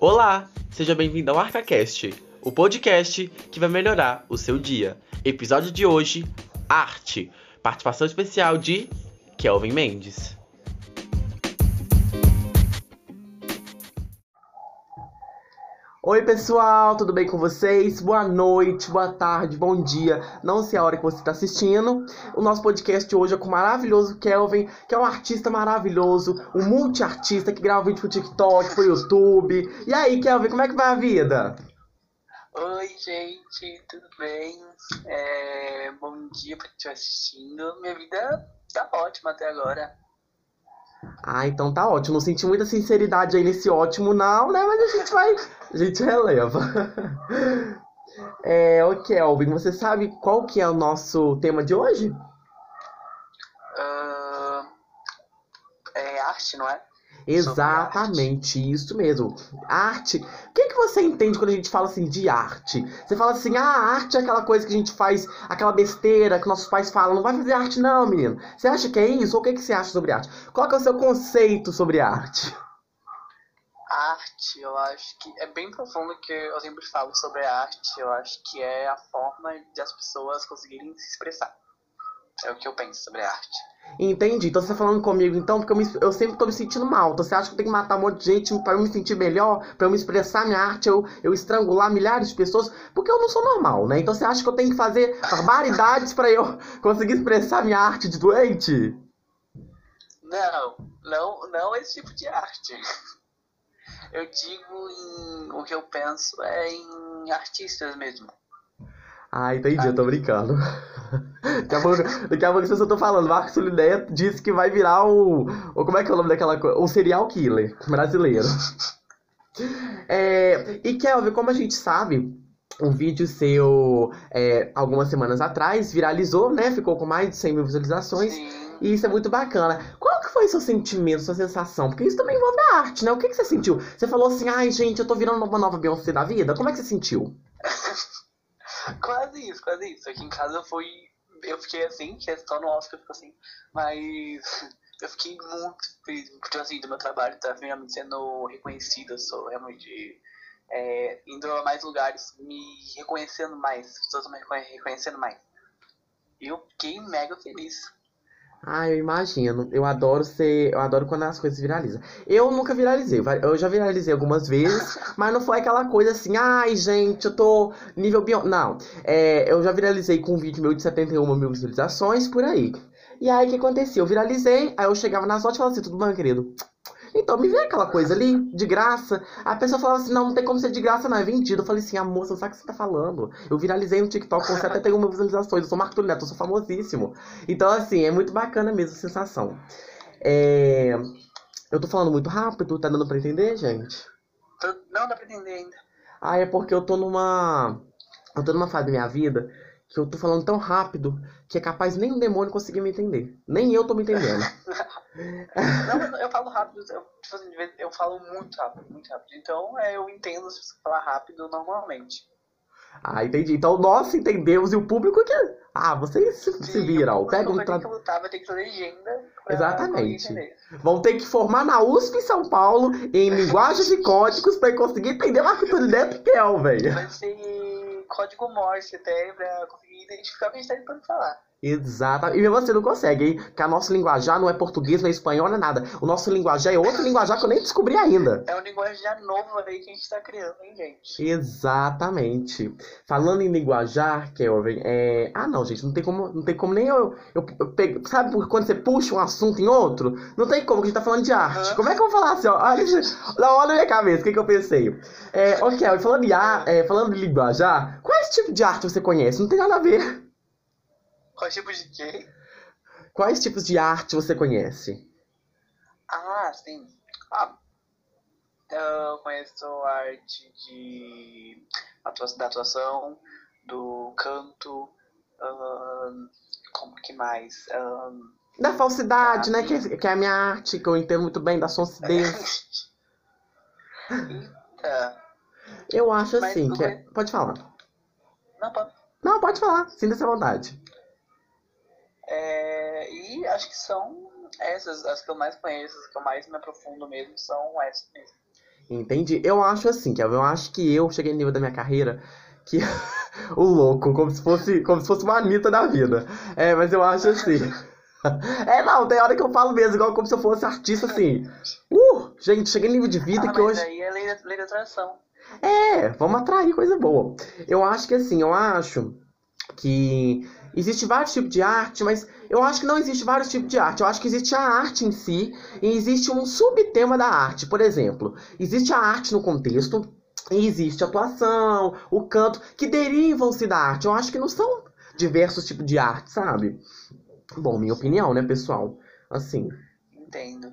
Olá, seja bem-vindo ao ArcaCast, o podcast que vai melhorar o seu dia. Episódio de hoje: Arte. Participação especial de Kelvin Mendes. Oi, pessoal, tudo bem com vocês? Boa noite, boa tarde, bom dia. Não sei a hora que você está assistindo. O nosso podcast hoje é com o maravilhoso Kelvin, que é um artista maravilhoso, um multiartista que grava vídeo pro TikTok, pro YouTube. E aí, Kelvin, como é que vai a vida? Oi, gente, tudo bem? É, bom dia pra quem estiver assistindo. Minha vida tá ótima até agora. Ah, então tá ótimo. Não senti muita sinceridade aí nesse ótimo, não, né? Mas a gente vai. A gente releva. É, ô Kelvin, você sabe qual que é o nosso tema de hoje? Uh, é arte, não é? Exatamente, isso mesmo. Arte. O que, que você entende quando a gente fala assim de arte? Você fala assim, ah, a arte é aquela coisa que a gente faz, aquela besteira que nossos pais falam, não vai fazer arte não, menino. Você acha que é isso? Ou o que, que você acha sobre arte? Qual que é o seu conceito sobre arte? Arte, eu acho que é bem profundo que eu sempre falo sobre a arte. Eu acho que é a forma de as pessoas conseguirem se expressar. É o que eu penso sobre a arte. Entendi. Então você tá falando comigo, então, porque eu, me, eu sempre tô me sentindo mal. Então você acha que eu tenho que matar um monte de gente pra eu me sentir melhor, pra eu me expressar minha arte, eu, eu estrangular milhares de pessoas? Porque eu não sou normal, né? Então você acha que eu tenho que fazer barbaridades pra eu conseguir expressar minha arte de doente? Não, não, não esse tipo de arte. Eu digo em. O que eu penso é em artistas mesmo. Ah, entendi, eu tô brincando. Daqui a pouco, daqui a pouco as pessoas estão falando, Marcos Solideia disse que vai virar o, o. Como é que é o nome daquela coisa? Um serial killer brasileiro. É, e Kelvin, como a gente sabe, um vídeo seu é, algumas semanas atrás viralizou, né? Ficou com mais de 100 mil visualizações. Sim. E isso é muito bacana. Qual que foi seu sentimento, sua sensação? Porque isso também envolve a arte, né? O que, que você sentiu? Você falou assim, ai gente, eu tô virando uma nova Beyoncé da vida? Como é que você sentiu? quase isso, quase isso. Aqui em casa fui. Eu fiquei assim, que é só no Oscar eu fico assim. Mas eu fiquei muito feliz, porque assim, do meu trabalho tá finalmente sendo reconhecido. Eu sou realmente é, indo a mais lugares, me reconhecendo mais, as pessoas me reconhe- reconhecendo mais. Eu fiquei mega feliz. Ah, eu imagino. Eu adoro ser. Eu adoro quando as coisas viralizam. Eu nunca viralizei. Eu já viralizei algumas vezes, mas não foi aquela coisa assim, ai, gente, eu tô nível Beyoncé. Não. É, eu já viralizei com um vídeo meu de 71 mil visualizações por aí. E aí o que acontecia? Eu viralizei, aí eu chegava nas fotos e falava assim, tudo bom, querido? Então, me vê aquela coisa ali, de graça. A pessoa falava assim, não, não tem como ser de graça, não, é vendido. Eu falei assim, ah, moça, sabe o que você tá falando? Eu viralizei no TikTok com 71 mil visualizações, eu sou Marco Neto, eu sou famosíssimo. Então, assim, é muito bacana mesmo a sensação. É... Eu tô falando muito rápido, tá dando pra entender, gente? Não dá pra entender ainda. Ah, é porque eu tô numa. Eu tô numa fase da minha vida que eu tô falando tão rápido que é capaz nem um demônio conseguir me entender. Nem eu tô me entendendo. Não, eu- eu falo rápido, eu, tipo assim, de eu falo muito rápido, muito rápido. Então é, eu entendo se você falar rápido normalmente. Ah, entendi. Então nós entendemos e o público que. Ah, vocês se, se viram. Pega um vou ter que lutar, vai ter que ter legenda. pra Exatamente. Vão ter que formar na USP em São Paulo em linguagens e códigos pra conseguir entender Marco Antônio Neto e Kel, velho. Vai ser código Morse até pra conseguir identificar o que a gente tá tentando falar. Exato. E você não consegue, hein? Porque a nosso linguajar não é português, não é espanhol, não é nada. O nosso linguajar é outro linguajar que eu nem descobri ainda. É um linguajar novo aí que a gente tá criando, hein, gente? Exatamente. Falando em linguajar, Kelvin, é... Ah, não, gente, não tem como, não tem como nem eu, eu, eu pego... Sabe quando você puxa um assunto em outro? Não tem como, que a gente tá falando de arte. Aham. Como é que eu vou falar assim, ó? Olha, olha na minha cabeça, o que que eu pensei? É, Kelvin, falando, de ar, é, falando de linguajar, quais tipos de arte você conhece? Não tem nada a ver. Qual tipo de quê? Quais tipos de arte você conhece? Ah, sim. Ah, eu conheço a arte de da atuação, do canto, ahn, como que mais? Da falsidade, né? Que, que é a minha arte, que eu entendo muito bem, da sonsidez. Eita. Eu acho Mas assim, que é... Pode falar. Não, pode. Não, pode falar. Sinta-se à vontade. É, e acho que são essas, as que eu mais conheço, as que eu mais me aprofundo mesmo, são essas mesmo. Entendi. Eu acho assim, Kelvin, eu acho que eu cheguei no nível da minha carreira que o louco, como se fosse, como se fosse uma Anitta da vida. É, mas eu acho assim. É, não, tem hora que eu falo mesmo, igual como se eu fosse artista assim. Uh, gente, cheguei no nível de vida ah, que mas hoje. aí é lei da, lei da atração. É, vamos atrair coisa boa. Eu acho que assim, eu acho que existe vários tipos de arte, mas eu acho que não existe vários tipos de arte. Eu acho que existe a arte em si e existe um subtema da arte. Por exemplo, existe a arte no contexto e existe a atuação, o canto, que derivam-se da arte. Eu acho que não são diversos tipos de arte, sabe? Bom, minha opinião, né, pessoal? Assim, Entendo.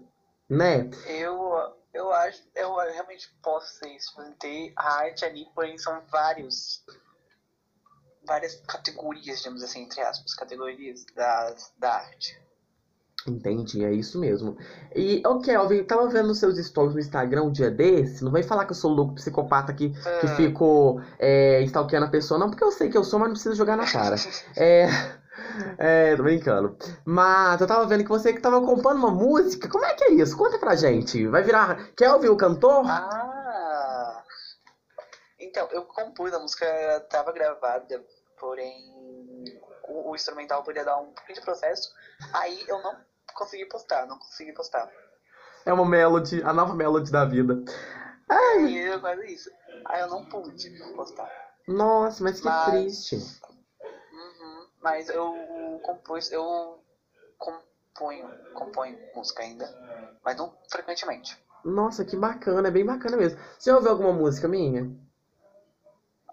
né? Eu, eu acho, eu realmente posso ser isso, ter a arte ali, porém são vários, várias categorias, digamos assim, entre aspas, categorias das, da arte. Entendi, é isso mesmo. E, ô Kelvin, tava vendo os seus stories no Instagram um dia desse. Não vem falar que eu sou louco psicopata que, que Ah. fico é, stalkeando a pessoa, não, porque eu sei que eu sou, mas não precisa jogar na cara. É. É, tô brincando. Mas eu tava vendo que você que tava compondo uma música. Como é que é isso? Conta pra gente. Vai virar Kelvin o cantor? Ah! Então, eu compus, a música estava gravada, porém o, o instrumental podia dar um pouquinho de processo, aí eu não consegui postar, não consegui postar. É uma melody, a nova melody da vida. E é quase isso. Aí eu não pude postar. Nossa, mas que Mas- triste. Mas eu compus, eu componho, componho música ainda, mas não frequentemente. Nossa, que bacana, é bem bacana mesmo. Você ouviu alguma música minha?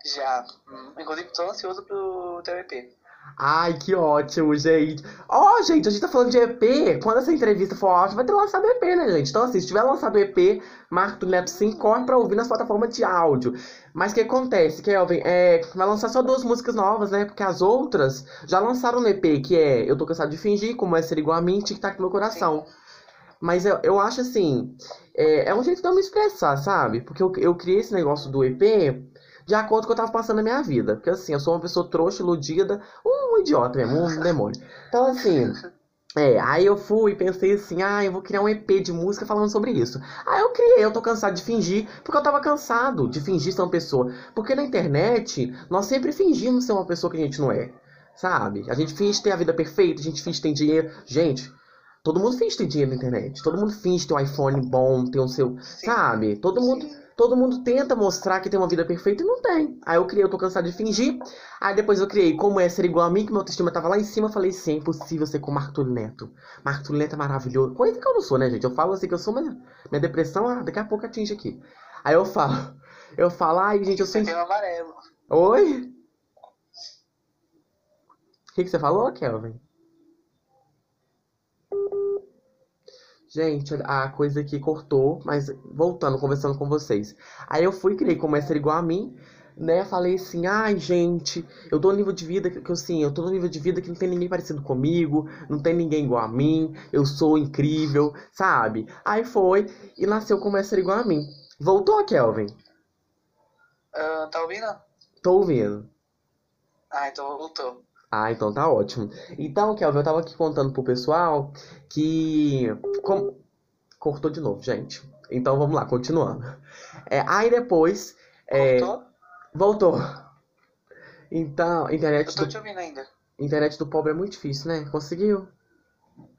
Já, hum, inclusive tô ansioso pro teu EP. Ai, que ótimo, gente. Ó, gente, a gente tá falando de EP. Quando essa entrevista for áudio, vai ter lançado EP, né, gente? Então, assim, se tiver lançado EP, Marco Neto 5, corre pra ouvir nas plataformas de áudio. Mas o que acontece, Kelvin? É, vai lançar só duas músicas novas, né? Porque as outras já lançaram no EP, que é Eu Tô Cansado de Fingir, Como É Ser Igual a Mim, Tic Tac Meu Coração. Mas eu, eu acho assim, é, é um jeito de eu me expressar, sabe? Porque eu, eu criei esse negócio do EP de acordo com o que eu tava passando na minha vida. Porque assim, eu sou uma pessoa trouxa, iludida, um idiota mesmo, um demônio. Então assim, é, aí eu fui e pensei assim, ah, eu vou criar um EP de música falando sobre isso. Aí eu criei, eu tô cansado de fingir, porque eu tava cansado de fingir ser uma pessoa. Porque na internet, nós sempre fingimos ser uma pessoa que a gente não é. Sabe? A gente finge ter a vida perfeita, a gente finge ter dinheiro. Gente, todo mundo finge ter dinheiro na internet. Todo mundo finge ter um iPhone bom, ter o seu. Sim. Sabe? Todo mundo. Todo mundo tenta mostrar que tem uma vida perfeita e não tem. Aí eu criei, eu tô cansado de fingir. Aí depois eu criei como é ser igual a mim, que meu autoestima tava lá em cima. Eu falei, sim, é impossível ser como Marco Túlio Neto. Marco Túlio Neto é maravilhoso. Coisa que eu não sou, né, gente? Eu falo assim que eu sou, mas minha depressão, ah, daqui a pouco atinge aqui. Aí eu falo, eu falo, ai, gente, eu sou. Você amarelo. Oi? O que, que você falou, Kelvin? Gente, a coisa aqui cortou, mas voltando, conversando com vocês. Aí eu fui, criei como ser igual a mim, né? Falei assim, ai, gente, eu tô no nível de vida que, que eu assim, eu tô no nível de vida que não tem ninguém parecido comigo, não tem ninguém igual a mim, eu sou incrível, sabe? Aí foi e nasceu como igual a mim. Voltou, Kelvin? Ah, tá ouvindo? Tô ouvindo. Ah, então voltou. Ah, então tá ótimo. Então, Kelvin, eu tava aqui contando pro pessoal que. com- Cortou de novo, gente. Então vamos lá, continuando. É, aí depois. é, Voltou? voltou. Então, Eu internet tô do, te ouvindo ainda. internet do pobre é muito difícil, né? Conseguiu?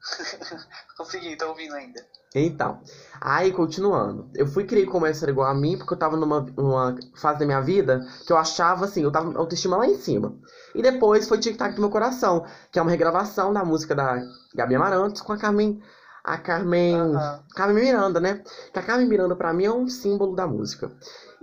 Consegui, tô ouvindo ainda. Então, aí continuando, eu fui essa era igual a mim, porque eu tava numa, numa fase da minha vida que eu achava assim, eu tava autoestima lá em cima. E depois foi Tic Tac do meu coração, que é uma regravação da música da Gabi Amarantos com a Carmen. A Carmen. Carmen Miranda, né? Que a Carmen Miranda pra mim é um símbolo da música.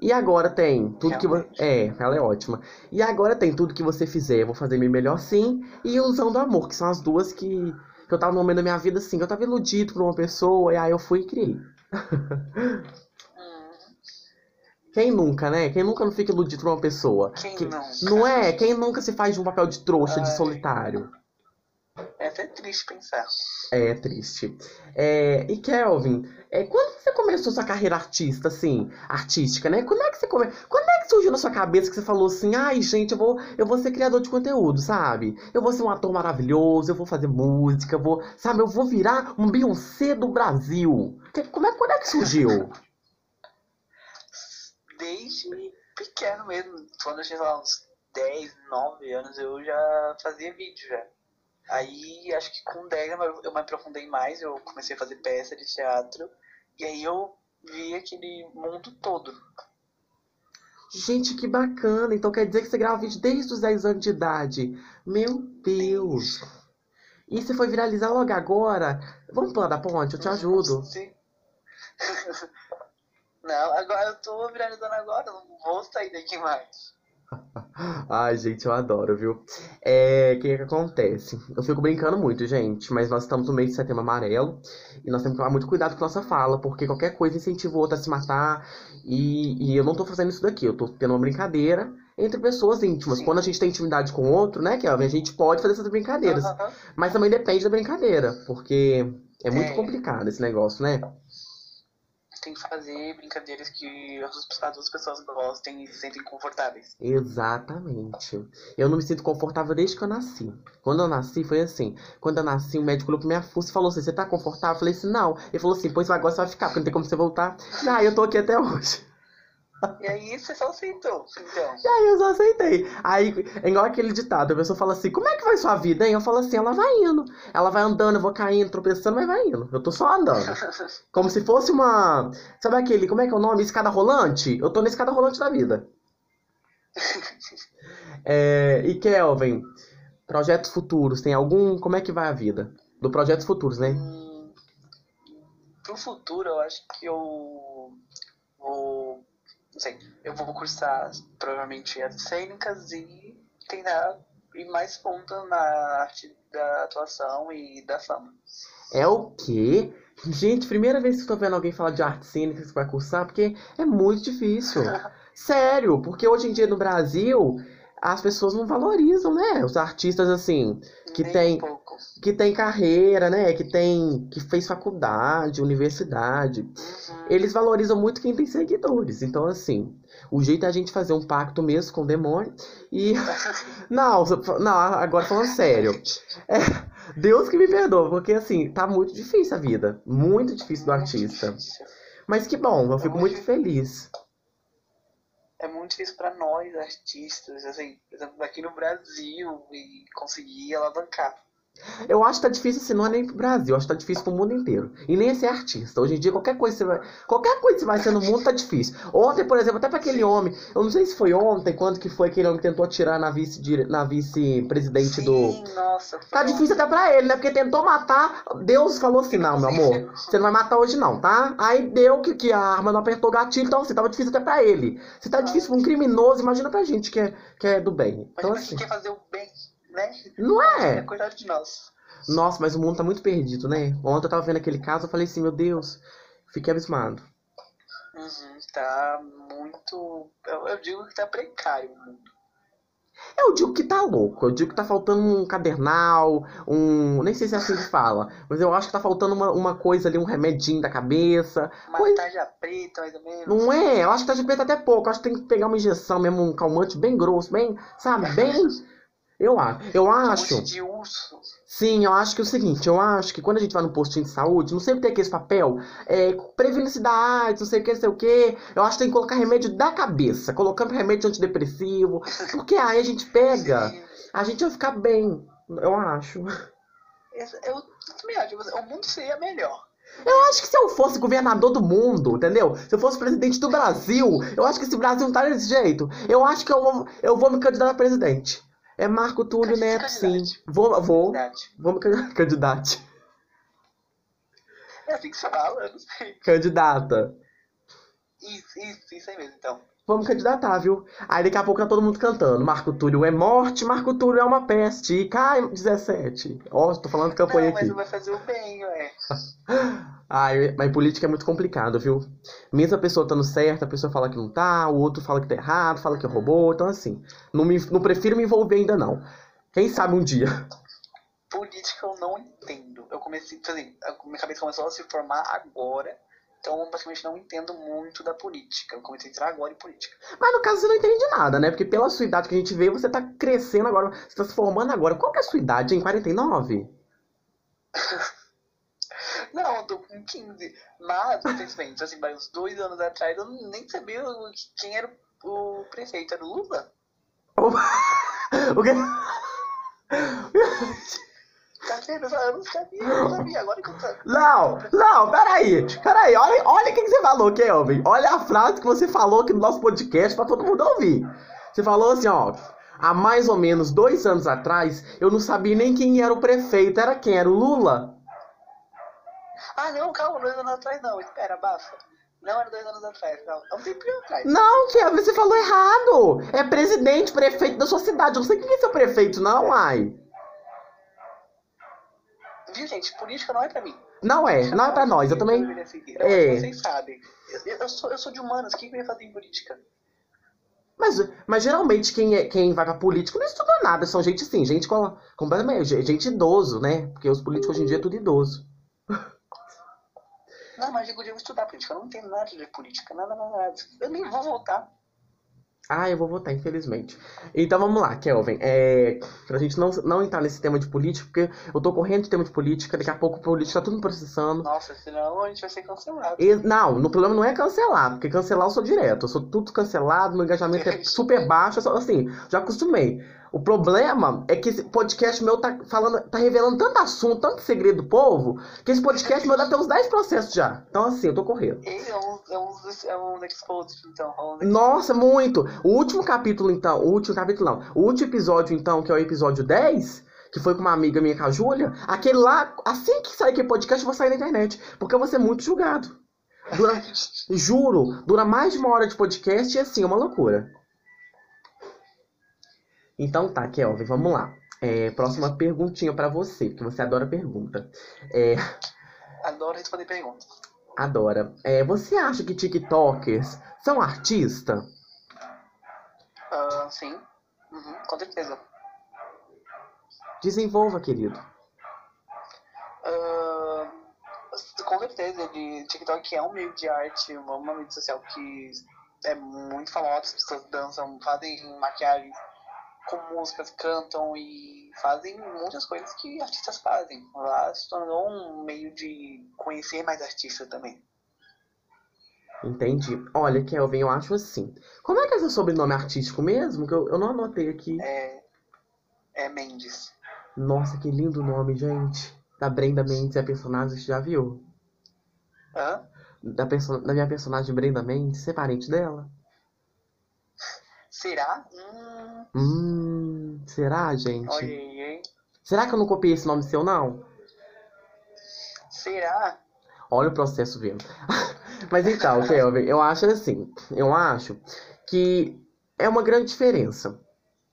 E agora tem tudo que você. Realmente. É, ela é ótima. E agora tem tudo que você fizer, eu vou fazer meu melhor sim. E Ilusão do Amor, que são as duas que, que eu tava no momento da minha vida assim. que Eu tava iludido por uma pessoa, e aí eu fui e criei. Quem nunca, né? Quem nunca não fica iludido por uma pessoa? Quem Que- nunca? Não é? Quem nunca se faz de um papel de trouxa, de Ai. solitário? É até triste pensar. É triste. É, e Kelvin, é, quando você começou sua carreira artista, assim, artística, né? Quando é que você come... Quando é que surgiu na sua cabeça que você falou assim, ai, gente, eu vou, eu vou ser criador de conteúdo, sabe? Eu vou ser um ator maravilhoso, eu vou fazer música, eu vou, sabe, eu vou virar um Beyoncé do Brasil. Que- como é, quando é que surgiu? desde pequeno mesmo. Quando eu tinha lá, uns 10, 9 anos, eu já fazia vídeo já. Aí acho que com 10 eu eu me aprofundei mais, eu comecei a fazer peça de teatro. E aí eu vi aquele mundo todo. Gente, que bacana. Então quer dizer que você grava vídeo desde os 10 anos de idade. Meu Deus. E você foi viralizar logo agora? Vamos pular da ponte? Eu te ajudo. Sim. Não, agora eu tô viralizando agora, não vou sair daqui mais. Ai, gente, eu adoro, viu? É, o que que acontece? Eu fico brincando muito, gente, mas nós estamos no mês de setembro amarelo e nós temos que tomar muito cuidado com nossa fala, porque qualquer coisa incentiva o outro a se matar e, e eu não tô fazendo isso daqui, eu tô tendo uma brincadeira entre pessoas íntimas. Sim. Quando a gente tem intimidade com o outro, né, Kelvin, a gente pode fazer essas brincadeiras, Aham. mas também depende da brincadeira, porque é muito É. complicado esse negócio, né? Tem que fazer brincadeiras que as as pessoas gostem e se sentem confortáveis. Exatamente. Eu não me sinto confortável desde que eu nasci. Quando eu nasci, foi assim. Quando eu nasci, o médico olhou pra minha fuça e falou assim: Você tá confortável? Eu falei assim: Não. Ele falou assim: Pois agora você vai ficar, porque não tem como você voltar. Ah, eu tô aqui até hoje. E aí você só aceitou, então. E aí eu só aceitei. Aí, é igual aquele ditado: a pessoa fala assim: Como é que vai sua vida, hein? Eu falo assim: Ela vai indo. Ela vai andando, eu vou caindo, tropeçando, mas vai indo. Eu tô só andando. Como se fosse uma. Sabe aquele, como é que é o nome? Escada rolante? Eu tô na escada rolante da vida. É, e Kelvin, projetos futuros, tem algum? Como é que vai a vida? Do projetos futuros, né? Hum, Pro futuro, eu acho que eu vou. Não sei, eu vou cursar provavelmente as cênicas e tentar ir mais fundo na arte da atuação e da fama. É o quê? Gente, primeira vez que eu tô vendo alguém falar de arte cênica que vai cursar, porque é muito difícil. Sério, porque hoje em dia no Brasil as pessoas não valorizam, né? Os artistas assim, que tem pouco. que tem carreira, né? Que tem que fez faculdade, universidade. Uhum. Eles valorizam muito quem tem seguidores. Então, assim, o jeito é a gente fazer um pacto mesmo com o demônio. E. Não, não, agora falando sério. É, Deus que me perdoa, porque assim, tá muito difícil a vida. Muito difícil do artista. Mas que bom, eu fico muito feliz. É muito difícil pra nós, artistas, assim, por exemplo, aqui no Brasil, e conseguir alavancar. Eu acho que tá difícil assim, não é nem pro Brasil, eu acho que tá difícil pro mundo inteiro. E nem ser artista. Hoje em dia, qualquer coisa que você vai. Qualquer coisa que você vai ser no mundo tá difícil. Ontem, por exemplo, até pra aquele homem, eu não sei se foi ontem, quando que foi aquele homem que tentou atirar na vice na vice-presidente do. Nossa. Tá difícil até pra ele, né? Porque tentou matar. Deus falou assim: não, meu amor, você não vai matar hoje, não, tá? Aí deu que, que a arma não apertou o gatilho, então assim, tava difícil até pra ele. Se tá difícil pra um criminoso, imagina pra gente que é, que é do bem. Então a assim, gente quer fazer o bem, né? não É é? cuidado de nós. Nossa, mas o mundo tá muito perdido, né? Ontem eu tava vendo aquele caso, eu falei assim: meu Deus, fiquei abismado. Uhum, tá muito. Eu, eu digo que tá precário o mundo. Eu digo que tá louco, eu digo que tá faltando um cadernal, um. Nem sei se é assim que fala, mas eu acho que tá faltando uma, uma coisa ali, um remedinho da cabeça. Uma Coisa- tarja preta, mais ou menos. Não é? Eu acho que tá de preto até pouco. Eu acho que tem que pegar uma injeção mesmo, um calmante bem grosso, bem, sabe? Bem. Eu acho. Eu acho. de urso. Sim, eu acho que é o seguinte, eu acho que quando a gente vai no postinho de saúde, não sempre tem aquele papel, é, da AIDS, não sei o que, não sei o que. Eu acho que tem que colocar remédio da cabeça, colocando remédio antidepressivo, porque aí a gente pega, Sim. a gente vai ficar bem, eu acho. Esse- Eu também acho. O mundo seria melhor. Eu acho que se eu fosse governador do mundo, entendeu? Se eu fosse presidente do Brasil, eu acho que esse Brasil não tá desse jeito. Eu acho que eu vou, eu vou me candidatar a presidente. É Marco Túlio Neto, sim. Vou, vou, Verdade. vou me can- candidate. É assim que se fala, eu não sei. Candidata. Isso, isso, isso aí mesmo, então. Vamos candidatar, viu? Aí daqui a pouco tá todo mundo cantando. Marco Túlio é morte, Marco Túlio é uma peste. E cai 17. Ó, tô falando campanha Não, mas aqui. não vai fazer o bem, ué. Ai, mas política é muito complicado, viu? Mesmo a pessoa estando certa, a pessoa fala que não tá, o outro fala que tá errado, fala que roubou. Então, assim, não, me, não prefiro me envolver ainda, não. Quem sabe um dia. Política eu não entendo. Eu comecei, tipo assim, minha cabeça começou a se formar agora. Então, eu basicamente não entendo muito da política. Eu comecei a entrar agora em política. Mas no caso você não entende nada, né? Porque pela sua idade que a gente vê, você tá crescendo agora, você tá se formando agora. Qual que é a sua idade, hein? 49? Não, tô com 15. Mas, infelizmente, assim, uns dois anos atrás, eu nem sabia quem era o prefeito. Era o Lula? O quê? Tá vendo? Eu não sabia, eu não sabia. Agora que eu. Não, não, peraí. Peraí, olha, olha o que você falou, Kelvin. Olha a frase que você falou aqui no nosso podcast pra todo mundo ouvir. Você falou assim, ó. Há mais ou menos dois anos atrás, eu não sabia nem quem era o prefeito. Era quem? Era o Lula? Ah, não, calma, dois anos atrás não. Espera, abafa. Não era dois anos atrás, calma. É um tempinho atrás. Não, Kelvin, você falou errado. É presidente, prefeito da sua cidade. Eu não sei quem é seu prefeito, não, ai. Viu, gente? Política não é pra mim. Não é, não é pra nós. Eu também. É. Vocês sabem. Eu, eu sou, eu sou de humanas. O que que eu ia fazer em política? Mas, mas geralmente quem, é, quem vai pra política não estuda nada. São gente assim, gente com, completamente. Gente idoso, né? Porque os políticos hoje em dia é tudo idoso. Não, mas eu podia estudar política. Eu não entendo nada de política. Nada, nada, nada. Eu nem vou voltar. Ah, eu vou votar, infelizmente. Então vamos lá, Kelvin. É, pra gente não, não entrar nesse tema de política, porque eu tô correndo de tema de política, daqui a pouco o político tá tudo me processando. Nossa, senão a gente vai ser cancelado. E, não, no problema não é cancelar, porque cancelar eu sou direto. Eu sou tudo cancelado, meu engajamento é super baixo, eu sou, assim, já acostumei. O problema é que esse podcast meu tá falando, tá revelando tanto assunto, tanto segredo do povo, que esse podcast meu dá até uns 10 processos já. Então assim, eu tô correndo. É um, é um, é um exposed, então. é um Nossa, muito! O último capítulo, então, o último capítulo não, o último episódio, então, que é o episódio 10, que foi com uma amiga minha, com a Júlia, aquele lá, assim que sair aquele podcast, eu vou sair na internet, porque eu vou ser muito julgado. Dura, juro, dura mais de uma hora de podcast e assim, é uma loucura. Então tá, Kelvin, vamos lá. É, próxima perguntinha pra você, porque você adora pergunta. É, Adoro responder perguntas. adora. É, você acha que TikTokers são artistas? Ah, sim. Uhum, com certeza. Desenvolva, querido. Ah, com certeza, de TikTok é um meio de arte, uma mídia social que é muito famosa, as pessoas dançam, fazem maquiagem com músicas, cantam e fazem muitas coisas que artistas fazem. Lá se tornou um meio de conhecer mais artistas também. Entendi. Olha, Kelvin, eu acho assim. Como é que é seu sobrenome artístico mesmo? Que eu, eu não anotei aqui. É, é Mendes. Nossa, que lindo nome, gente. Da Brenda Mendes, a personagem, você já viu? Hã? Da, perso da minha personagem Brenda Mendes, você é parente dela? Será? Hum, Hum, será, gente? olha aí, hein? Será que eu não copiei esse nome seu, não? Será? Olha o processo vendo. Mas então, Kelvin, eu acho assim, eu acho que é uma grande diferença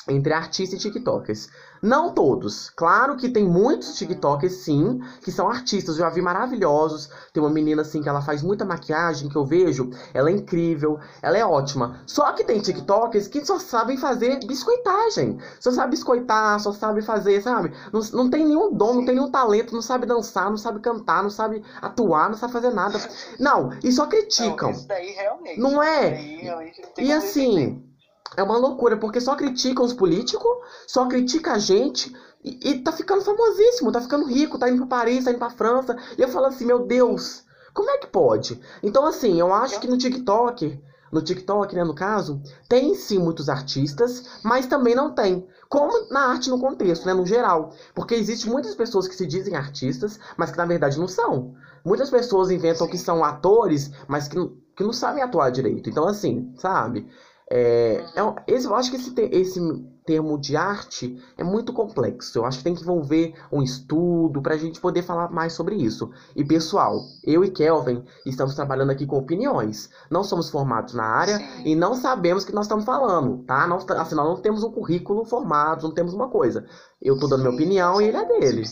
entre artista e tiktokers. Não todos. Claro que tem muitos tiktokers, sim, que são artistas. Eu já vi maravilhosos. Tem uma menina, assim, que ela faz muita maquiagem, que eu vejo. Ela é incrível, ela é ótima. Só que tem tiktokers que só sabem fazer biscoitagem. Só sabe biscoitar, só sabe fazer, sabe? Não, não tem nenhum dom, não tem nenhum talento, não sabe dançar, não sabe cantar, não sabe atuar, não sabe fazer nada. Não, e só criticam. Não, isso daí realmente. Não é? Daí realmente não E assim, é uma loucura, porque só criticam os políticos, só critica a gente, e, e tá ficando famosíssimo, tá ficando rico, tá indo pra Paris, tá indo pra França. E eu falo assim, meu Deus, como é que pode? Então, assim, eu acho que no TikTok, no TikTok, né, no caso, tem sim muitos artistas, mas também não tem. Como na arte no contexto, né, no geral. Porque existem muitas pessoas que se dizem artistas, mas que na verdade não são. Muitas pessoas inventam que são atores, mas que, que não sabem atuar direito. Então, assim, sabe? É, é esse, eu acho que esse, esse termo de arte é muito complexo. Eu acho que tem que envolver um estudo pra gente poder falar mais sobre isso. E pessoal, eu e Kelvin estamos trabalhando aqui com opiniões. Não somos formados na área Sim. e não sabemos o que nós estamos falando, tá? Não, afinal, não temos um currículo formado, não temos uma coisa. Eu tô dando minha Sim, opinião e ele é dele.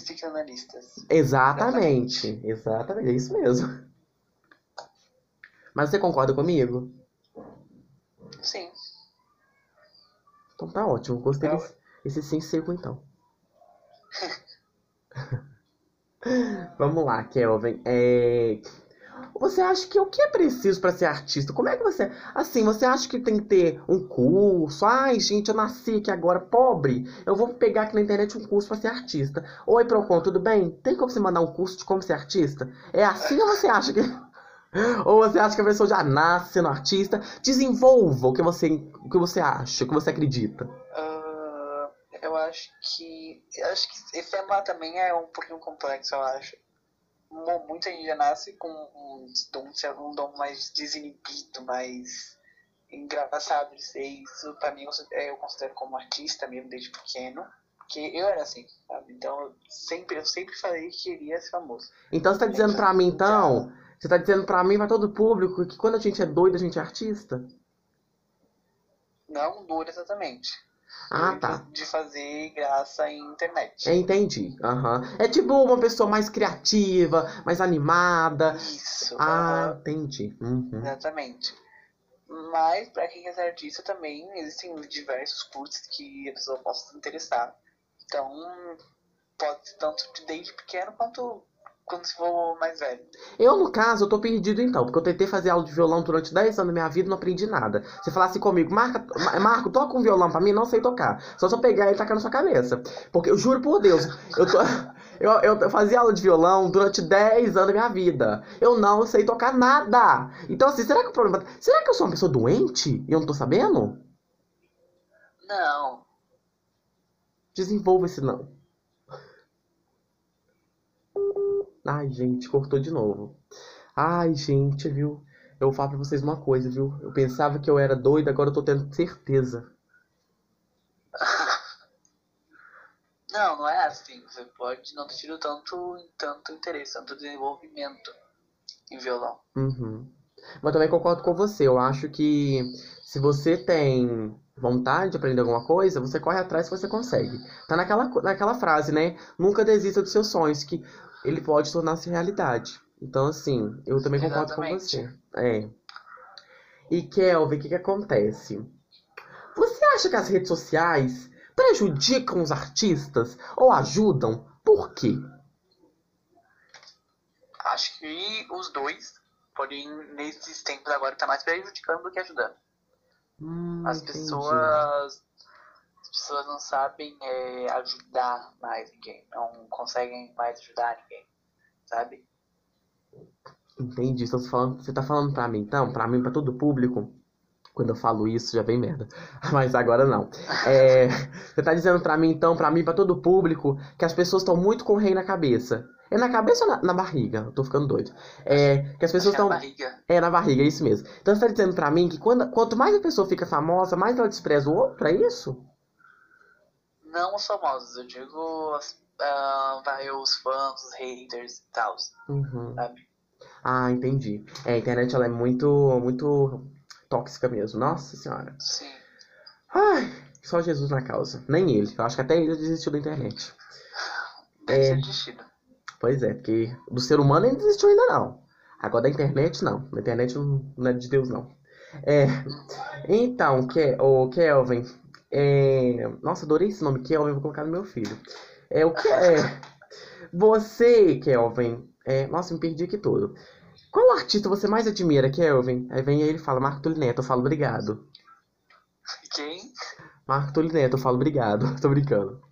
Exatamente, exatamente, é isso mesmo. Mas você concorda comigo? Sim. Então tá ótimo, gostei Eu- desse esse sim seco então. Vamos lá, Kelvin. É, Você acha que o que é preciso para ser artista? Como é que você. Assim, você acha que tem que ter um curso? Ai, gente, eu nasci aqui agora pobre. Eu vou pegar aqui na internet um curso para ser artista. Oi, Procon, tudo bem? Tem como você mandar um curso de como ser artista? É assim ou você acha que. Ou você acha que a pessoa já nasce sendo artista? Desenvolva o que você, o que você acha, o que você acredita. Uh, eu acho que. Eu acho que esse tema também é um pouquinho complexo, eu acho. Muita gente já nasce com um dom, um dom mais desinibido, mais engraçado de ser isso. Pra mim, eu considero como artista mesmo desde pequeno. Porque eu era assim, sabe? Então, eu sempre, eu sempre falei que queria ser famoso. Então, você tá dizendo pra mim, então você tá dizendo pra mim, pra todo o público, que quando a gente é doido, a gente é artista? Não doido exatamente. Ah, tá. De fazer graça em internet. Entendi. Uhum. É tipo uma pessoa mais criativa, mais animada. Isso. Ah, uhum. entendi. Uhum. Exatamente. Mas, para quem é artista também, existem diversos cursos que a pessoa possa se interessar. Então, pode ser tanto desde pequeno quanto quando se for mais velho? Eu, no caso, eu tô perdido então, porque eu tentei fazer aula de violão durante 10 anos da minha vida e não aprendi nada. Você falasse comigo, Marca, Marco, toca um violão pra mim, não sei tocar. Só se eu pegar e tacar na sua cabeça. Porque eu juro por Deus, eu tô. Eu, eu fazia aula de violão durante 10 anos da minha vida. Eu não sei tocar nada. Então, assim, será que o problema. Será que eu sou uma pessoa doente e eu não tô sabendo? Não. Desenvolva esse não. Ai, gente, cortou de novo. Ai, gente, viu? Eu vou falar pra vocês uma coisa, viu? Eu pensava que eu era doido, agora eu tô tendo certeza. Não, não é assim. Você pode não ter tido tanto, tanto interesse, tanto desenvolvimento em violão. Uhum. Mas também concordo com você. Eu acho que se você tem vontade de aprender alguma coisa, você corre atrás que você consegue. Tá naquela, naquela frase, né? Nunca desista dos seus sonhos, que ele pode tornar-se realidade. Então, assim, eu também concordo com você. É. E Kelvin, o que, que acontece? Você acha que as redes sociais prejudicam os artistas ou ajudam? Por quê? Acho que os dois, porém, nesses tempos agora, tá mais prejudicando do que ajudando. Hum, as entendi. pessoas as pessoas não sabem é, ajudar mais ninguém, não conseguem mais ajudar ninguém, sabe? Entendi. Então, você, falando, você tá falando pra mim, então, pra mim, pra todo o público, quando eu falo isso, já vem merda. Mas agora não. É, você tá dizendo pra mim, então, pra mim, pra todo o público, que as pessoas estão muito com o rei na cabeça. É na cabeça ou na, na barriga? Eu tô ficando doido. É, que as pessoas estão. Na barriga. É na barriga, é isso mesmo. Então você tá dizendo pra mim que quando, quanto mais a pessoa fica famosa, mais ela despreza o outro, é isso? Não os famosos, eu digo uh, vai, os fãs, os haters e tal. Uhum. Sabe? Ah, entendi. É, a internet ela é muito, muito tóxica mesmo. Nossa senhora. Sim. Ai, só Jesus na causa. Nem ele. Eu acho que até ele desistiu da internet. Deve é... ter desistido. Pois é, porque do ser humano ele desistiu ainda não. Agora da internet não. Da internet não é de Deus não. É, então, o Kelvin, é... Nossa, adorei esse nome, Kelvin, vou colocar no meu filho. É o que é. Você, Kelvin. É... Nossa, me perdi aqui todo. Qual artista você mais admira, Kelvin? Aí vem ele e fala, Marco Tulineto, eu falo obrigado. Quem? Marco Tulineto, eu falo obrigado. Tô brincando.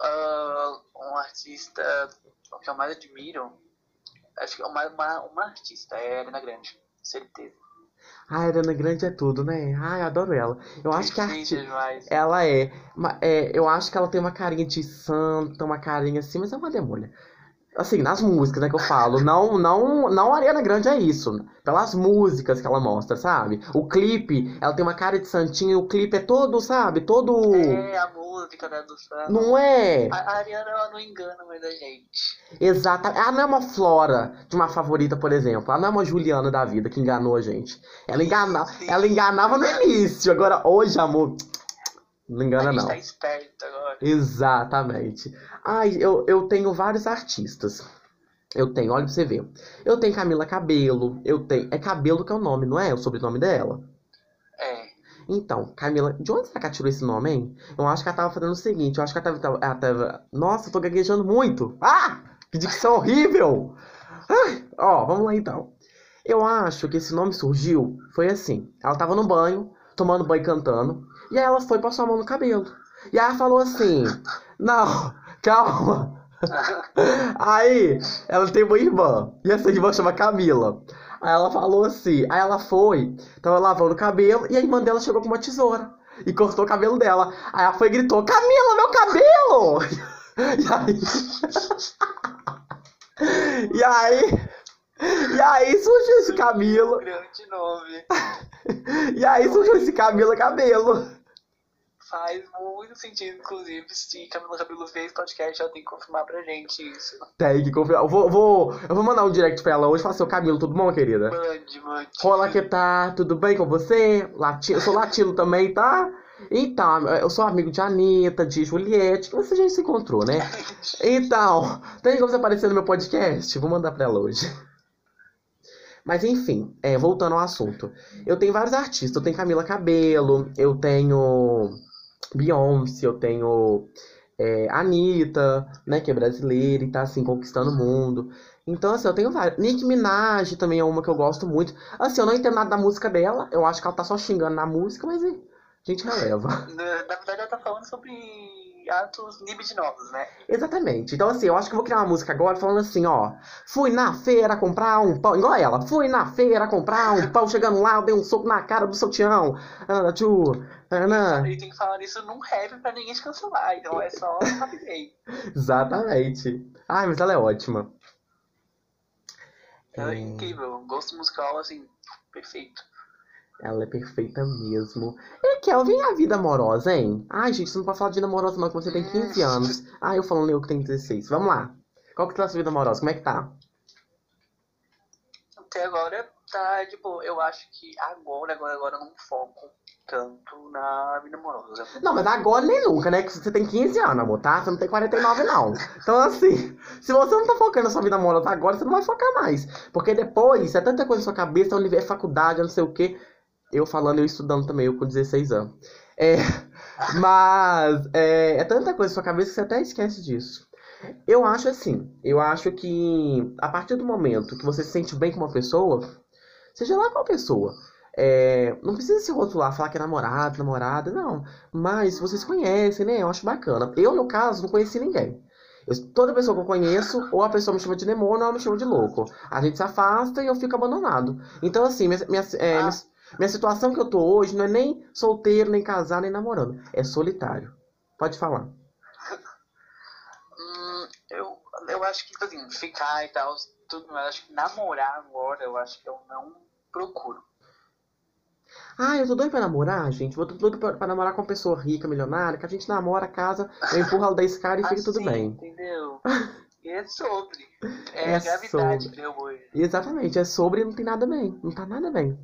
uh, um artista que eu mais admiro. Acho que uma, uma, uma artista é a Arena Grande, certeza. Ah, a Ariana Grande é tudo, né? Ai, adoro ela. Eu acho que a arti... ela é, é. Eu acho que ela tem uma carinha de santa, uma carinha assim, mas é uma demônia. Assim, nas músicas, né, que eu falo. Não, não, não a Ariana Grande é isso. Pelas músicas que ela mostra, sabe? O clipe, ela tem uma cara de santinha o clipe é todo, sabe? Todo. É, a música, né, do samba. Não é? A, a Ariana, ela não engana mais a gente. Exato. Ela não é uma Flora de uma favorita, por exemplo. Ela não é uma Juliana da vida que enganou a gente. Ela, engana... ela enganava no início. Agora, hoje, amor. Não engana, a gente não. Tá esperto agora. Exatamente. Ai, eu, eu tenho vários artistas. Eu tenho, olha pra você ver. Eu tenho Camila Cabelo, eu tenho. É Cabelo que é o nome, não é? O sobrenome dela? É. Então, Camila, de onde será que ela tirou esse nome, hein? Eu acho que ela tava fazendo o seguinte, eu acho que ela tava. Ela tava... Nossa, eu tô gaguejando muito! Ah! Que dicção horrível! Ó, vamos lá então. Eu acho que esse nome surgiu, foi assim. Ela tava no banho, tomando banho e cantando. E aí ela foi passar a mão no cabelo. E aí ela falou assim: Não, calma. Aí ela tem uma irmã. E essa irmã chama Camila. Aí ela falou assim. Aí ela foi, tava lavando o cabelo. E a irmã dela chegou com uma tesoura. E cortou o cabelo dela. Aí ela foi e gritou: Camila, meu cabelo! E aí. E aí. E aí surgiu esse Camila. Grande nome. E aí surgiu esse Camila Cabelo. Faz muito sentido, inclusive, se Camila Cabelo fez podcast, ela tem que confirmar pra gente isso. Tem que confiar. Eu vou, vou, eu vou mandar um direct pra ela hoje e falar assim, Camilo, tudo bom, querida? Mande, mande. Olá, que tá? Tudo bem com você? Lati... Eu sou latino também, tá? Então, eu sou amigo de Anitta, de Juliette, que você já se encontrou, né? Então, tem como você aparecer no meu podcast? Vou mandar pra ela hoje. Mas enfim, é, voltando ao assunto. Eu tenho vários artistas. Eu tenho Camila Cabelo, eu tenho Beyoncé, eu tenho é, Anitta, né, que é brasileira e tá assim, conquistando o mundo. Então, assim, eu tenho vários. Nick Minaj também é uma que eu gosto muito. Assim, eu não entendo nada da música dela. Eu acho que ela tá só xingando na música, mas a gente releva. Na verdade, ela tá falando sobre atos libidinosos, né? Exatamente. Então, assim, eu acho que eu vou criar uma música agora falando assim, ó. Fui na feira comprar um pão. Igual ela. Fui na feira comprar um pão. Chegando lá, eu dei um soco na cara do seu tião. Ana, tchu. Ana. E tem que falar isso num rap pra ninguém te cancelar. Então é só rapidez. Exatamente. Ai, mas ela é ótima. Ela é incrível. Gosto musical, assim, perfeito. Ela é perfeita mesmo. E Kelvin, e a vida amorosa, hein? Ai, gente, você não pode falar de vida amorosa não, que você tem 15 anos. Ah, eu falando eu que tenho 16. Vamos lá. Qual que tá a sua vida amorosa? Como é que tá? Até agora tá de boa. Eu acho que agora, agora, agora eu não foco tanto na vida amorosa. Não, mas agora nem nunca, né? Que você tem 15 anos, amor, tá? Você não tem 49, não. Então, assim, se você não tá focando na sua vida amorosa agora, você não vai focar mais. Porque depois, é tanta coisa na sua cabeça, é faculdade, não sei o quê. Eu falando, eu estudando também, eu com 16 anos. É, mas é, é tanta coisa na sua cabeça que você até esquece disso. Eu acho assim, eu acho que a partir do momento que você se sente bem com uma pessoa, seja lá qual pessoa, é, não precisa se rotular, falar que é namorado, namorada, não. Mas vocês conhecem, né? Eu acho bacana. Eu, no caso, não conheci ninguém. Eu, toda pessoa que eu conheço, ou a pessoa me chama de demônio, ou ela me chama de louco. A gente se afasta e eu fico abandonado. Então, assim, minha, minha, é, minha, minha situação que eu tô hoje não é nem solteiro, nem casado, nem namorando. É solitário. Pode falar. Hum, eu, eu acho que, tipo assim, ficar e tal, tudo, mas acho que namorar agora, eu acho que eu não procuro. Ah, eu tô doido pra namorar, gente. Vou tô doido pra, pra namorar com uma pessoa rica, milionária, que a gente namora, casa, eu empurro ela da escada e fica tudo Assim, bem. Entendeu? E é sobre. É, É gravidade sobre. meu hoje. Exatamente, é sobre e não tem nada bem. Não tá nada bem.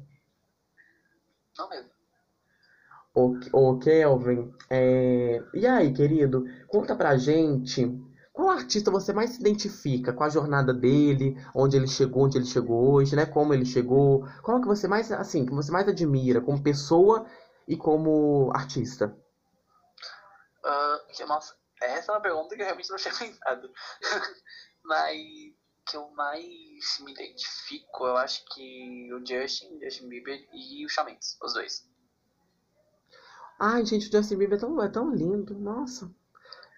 Não mesmo. Ô, ô Kelvin, é... e aí, querido? Conta pra gente qual artista você mais se identifica com a jornada dele, onde ele chegou, onde ele chegou hoje, né? Como ele chegou. Qual que você mais, assim, que você mais admira como pessoa e como artista? Que, nossa, essa é uma pergunta que eu realmente não tinha pensado. Mas que eu mais me identifico, eu acho que o Justin, Justin Bieber e o Shawn os dois. Ai, gente, o Justin Bieber é tão, é tão lindo, nossa.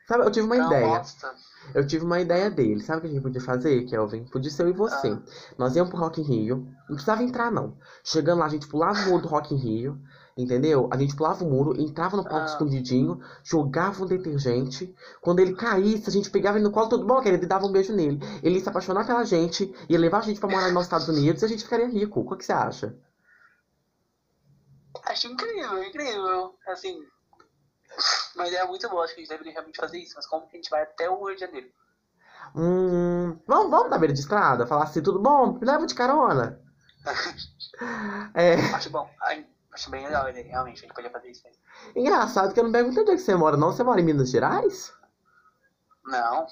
Sabe, eu tive uma Então, ideia. nossa, Eu tive uma ideia dele. Sabe o que a gente podia fazer, Kelvin? Podia ser eu e você. Ah. Nós íamos pro Rock in Rio. Não precisava entrar, não. Chegando lá, a gente pulava o muro do Rock in Rio. Entendeu? A gente pulava o muro, entrava no palco Ah. escondidinho, jogava um detergente. Quando ele caísse, a gente pegava ele no colo, tudo bom, querido? E dava um beijo nele. Ele ia se apaixonar pela gente, ia levar a gente pra morar nos Estados Unidos e a gente ficaria rico. O que você acha? acho incrível, incrível. Assim, uma ideia muito boa, acho que a gente deveria realmente fazer isso. Mas como que a gente vai até o Rio de Janeiro? Hum. Vamos, vamos na beira de estrada? Falar assim, tudo bom? Me leva de carona. É. Acho bom, ai, acho bem legal, né? realmente, gente podia fazer isso mesmo. Engraçado que eu não perguntei onde é que você mora, não. Você mora em Minas Gerais? Não.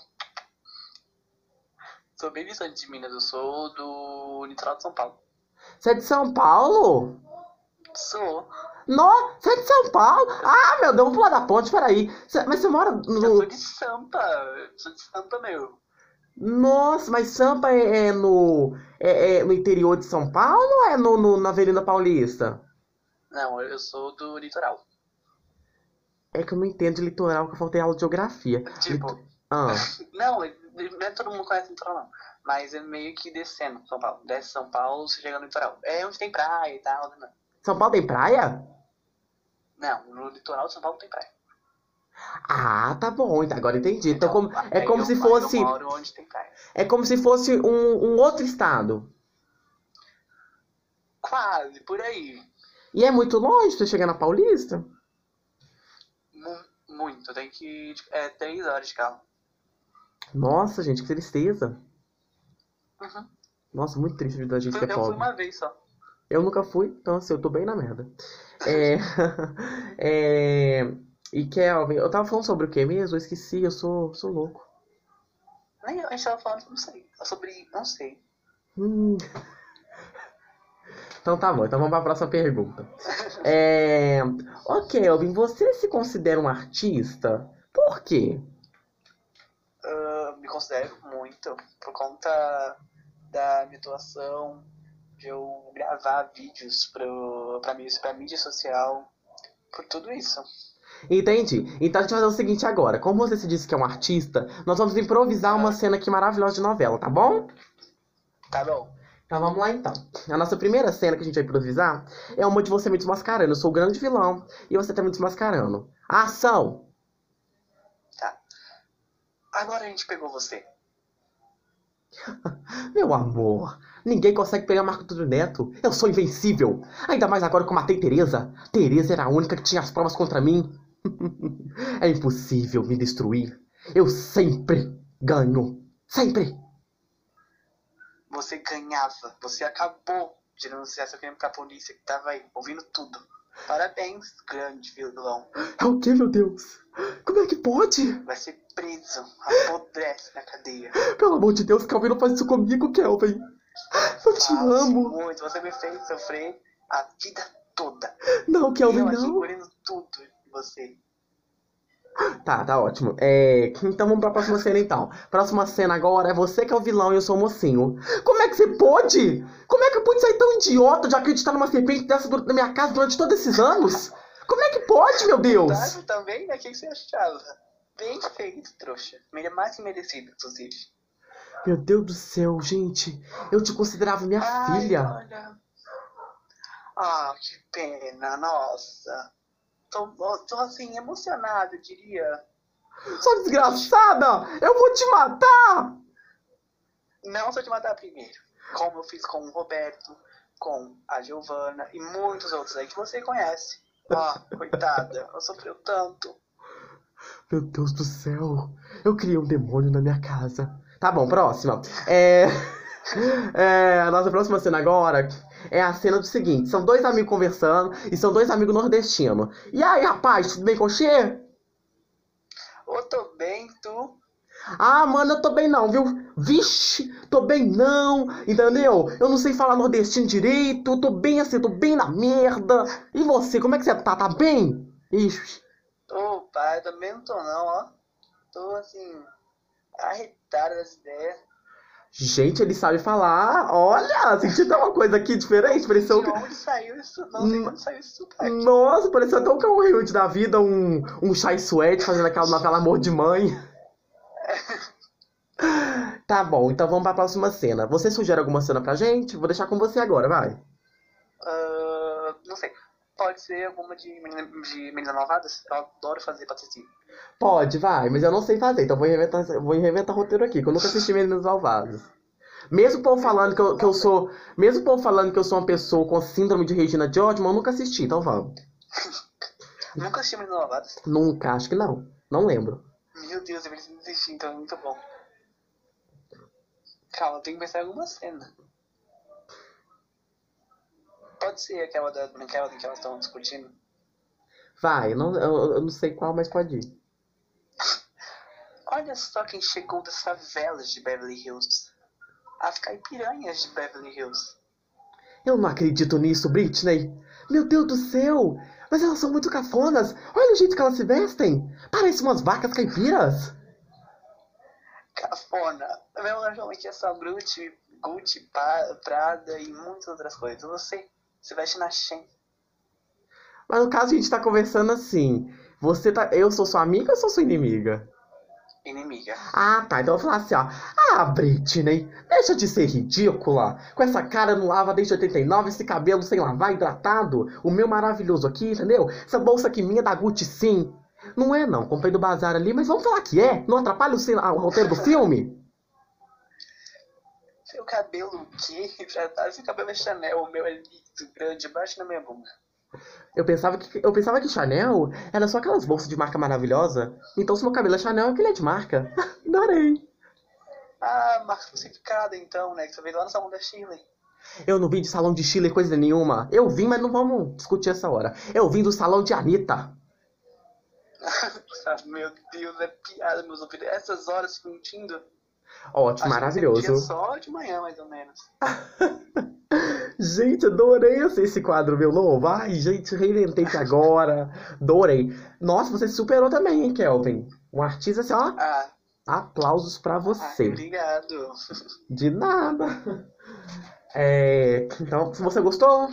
Sou bem distante de Minas, eu sou do litoral de São Paulo. Você é de São Paulo? Sou. Não, você é de São Paulo? Ah, meu Deus, vamos pular da ponte, peraí. Você- mas você mora Eu sou no. de Sampa. Eu sou de Sampa, meu. Nossa, mas Sampa é, é no, é, é no interior de São Paulo ou é no, no- na Avenida Paulista? Não, eu sou do litoral. É que eu não entendo de litoral, que eu faltei aula de geografia. Tipo, Lito- Ah, não, não é todo mundo conhece litoral, não. Mas é meio que descendo São Paulo. Desce São Paulo, você chega no litoral. É onde tem praia e tal. Não, São Paulo tem praia? não no litoral de São Paulo tem praia. Ah, tá bom, então agora entendi. Então, como, é como eu- se fosse, é como se fosse um, um outro estado. Quase, por aí. E é muito longe você chegar na Paulista? Mu- muito. Tem que. É três horas de carro. Nossa, gente, que tristeza. Uhum. Nossa, muito triste da gente que Eu é fui pobre. uma vez só. Eu nunca fui, então assim, eu tô bem na merda. É, é, e Kelvin, eu tava falando sobre o que mesmo? Eu esqueci, eu sou, sou louco. Nem eu, a gente tava falando, não sei. Sobre. Não sei. Hum. Então tá bom, então vamos pra próxima pergunta. É, Ô Kelvin, você se considera um artista? Por quê? Ah, me considero muito por conta da minha atuação, de eu gravar vídeos pro, pra, mí- pra mídia social, por tudo isso. Entendi. Então a gente vai fazer o seguinte agora. Como você se disse que é um artista, nós vamos improvisar uma cena aqui maravilhosa de novela, tá bom? Tá bom. Então vamos lá então. A nossa primeira cena que a gente vai improvisar é uma de você me desmascarando. Eu sou o grande vilão e você tá me desmascarando. Ação! Tá. Agora a gente pegou você. Meu amor, ninguém consegue pegar Marco Túlio Neto. Eu sou invencível. Ainda mais agora que eu matei Teresa. Teresa era a única que tinha as provas contra mim. é impossível me destruir. Eu sempre ganho. Sempre. Você ganhava. Você acabou de denunciar seu crime pra polícia que tava aí, ouvindo tudo. Parabéns, grande vilão. É o que, meu Deus? Como é que pode? Vai ser preso, apodrece na cadeia. Pelo amor de Deus, Calvin, não faz isso comigo, Kelvin. Eu te Faço amo. muito. Você me fez sofrer a vida toda. Não, Kelvin, eu não. engolindo tudo de você. Tá, tá ótimo. É, então vamos pra próxima cena então. Próxima cena agora é você que é o vilão e eu sou o mocinho. Como é que você pôde? Como é que eu pude ser tão idiota de acreditar numa serpente dessa na minha casa durante todos esses anos? Como é que pode, meu Deus? Tá, também, né? O que você achava? Bem feito, trouxa. Mais que merecido, inclusive. Meu Deus do céu, gente. Eu te considerava minha Ai, filha. olha. Ah, que pena, nossa. Tô, tô assim, emocionado, eu diria. Sua desgraçada! Eu vou te matar! Não só te matar primeiro. Como eu fiz com o Roberto, com a Giovana e muitos outros aí que você conhece. Ah, coitada, ela sofreu tanto. Meu Deus do céu. Eu criei um demônio na minha casa. Tá bom, próxima. É... é, A nossa próxima cena agora é a cena do seguinte: são dois amigos conversando e são dois amigos nordestinos. E aí, rapaz, tudo bem com você? Ô, tô bem, tu? Ah, mano, eu tô bem não, viu? Vixe, tô bem não, entendeu? Eu não sei falar nordestino direito, tô bem assim, tô bem na merda. E você, como é que você tá? Tá bem? Ixi. Ô, pai, também não tô não, ó. Tô assim, arretada das ideias. Gente, ele sabe falar. Olha, senti até uma coisa aqui diferente. Pareceu que. onde saiu isso? Não sei de onde saiu sotaque. Nossa, pareceu até um Cão Hilde da vida, um, um Chai Suede fazendo aquela novela Amor de Mãe. Tá bom, então vamos pra próxima cena. Você sugere alguma cena pra gente? Vou deixar com você agora, vai. Pode ser alguma de menina, de menina malvadas? Eu adoro fazer patricinha. Pode, vai, mas eu não sei fazer, então vou inventar, vou inventar roteiro aqui, que eu nunca assisti Meninos Malvados. Mesmo o povo falando que eu, que eu sou. Mesmo o povo falando que eu sou uma pessoa com síndrome de Regina George, eu nunca assisti, então vamos. Nunca assisti Meninas Malvadas? Nunca, acho que não. Não lembro. Meu Deus, eu preciso assistir, então é muito bom. Calma, tem que pensar em alguma cena. Pode ser aquela da Branquela que elas estão discutindo. Vai, eu não, eu, eu não sei qual, mas pode ir. Olha só quem chegou das favelas de Beverly Hills. As caipiranhas de Beverly Hills. Eu não acredito nisso, Britney. Meu Deus do céu! Mas elas são muito cafonas. Olha o jeito que elas se vestem. Parecem umas vacas caipiras. Cafona. meu anjo aqui é só Gucci, Gucci, Prada e muitas outras coisas. Você, você veste na Shein. Mas no caso a gente tá conversando assim. Você tá. Eu sou sua amiga ou sou sua inimiga? Inimiga. Ah, tá. Então eu vou falar assim, ó. Ah, Britney, deixa de ser ridícula. Com essa cara não lava desde 89, esse cabelo sem lavar, hidratado. O meu maravilhoso aqui, entendeu? Essa bolsa aqui minha da Gucci, sim. Não é, não. Comprei do bazar ali, mas vamos falar que é. Não atrapalha o, o roteiro do filme? Seu cabelo o quê? Já tá, seu cabelo é Chanel, o meu é liso, grande, baixo na minha bunda. Eu pensava que eu pensava que Chanel era só aquelas bolsas de marca maravilhosa. Então se meu cabelo é Chanel, é que ele é de marca. Adorei. Ah, marca falsificada então, né? Que você veio lá no salão da Chile. Eu não vim de salão de Chile coisa nenhuma. Eu vim, mas não vamos discutir essa hora. Eu vim do salão de Anitta. Ah, Meu Deus, é piada, meus ouvidos. Essas horas mentindo. Ótimo, maravilhoso. Dia só de manhã, mais ou menos. Gente, adorei esse esse quadro, meu novo. Ai, gente, reinventei agora. Adorei. Nossa, você superou também, hein, Kelvin? Um artista assim, ó. Ah, Aplausos pra ai, você. obrigado. De nada. É, então, se você gostou,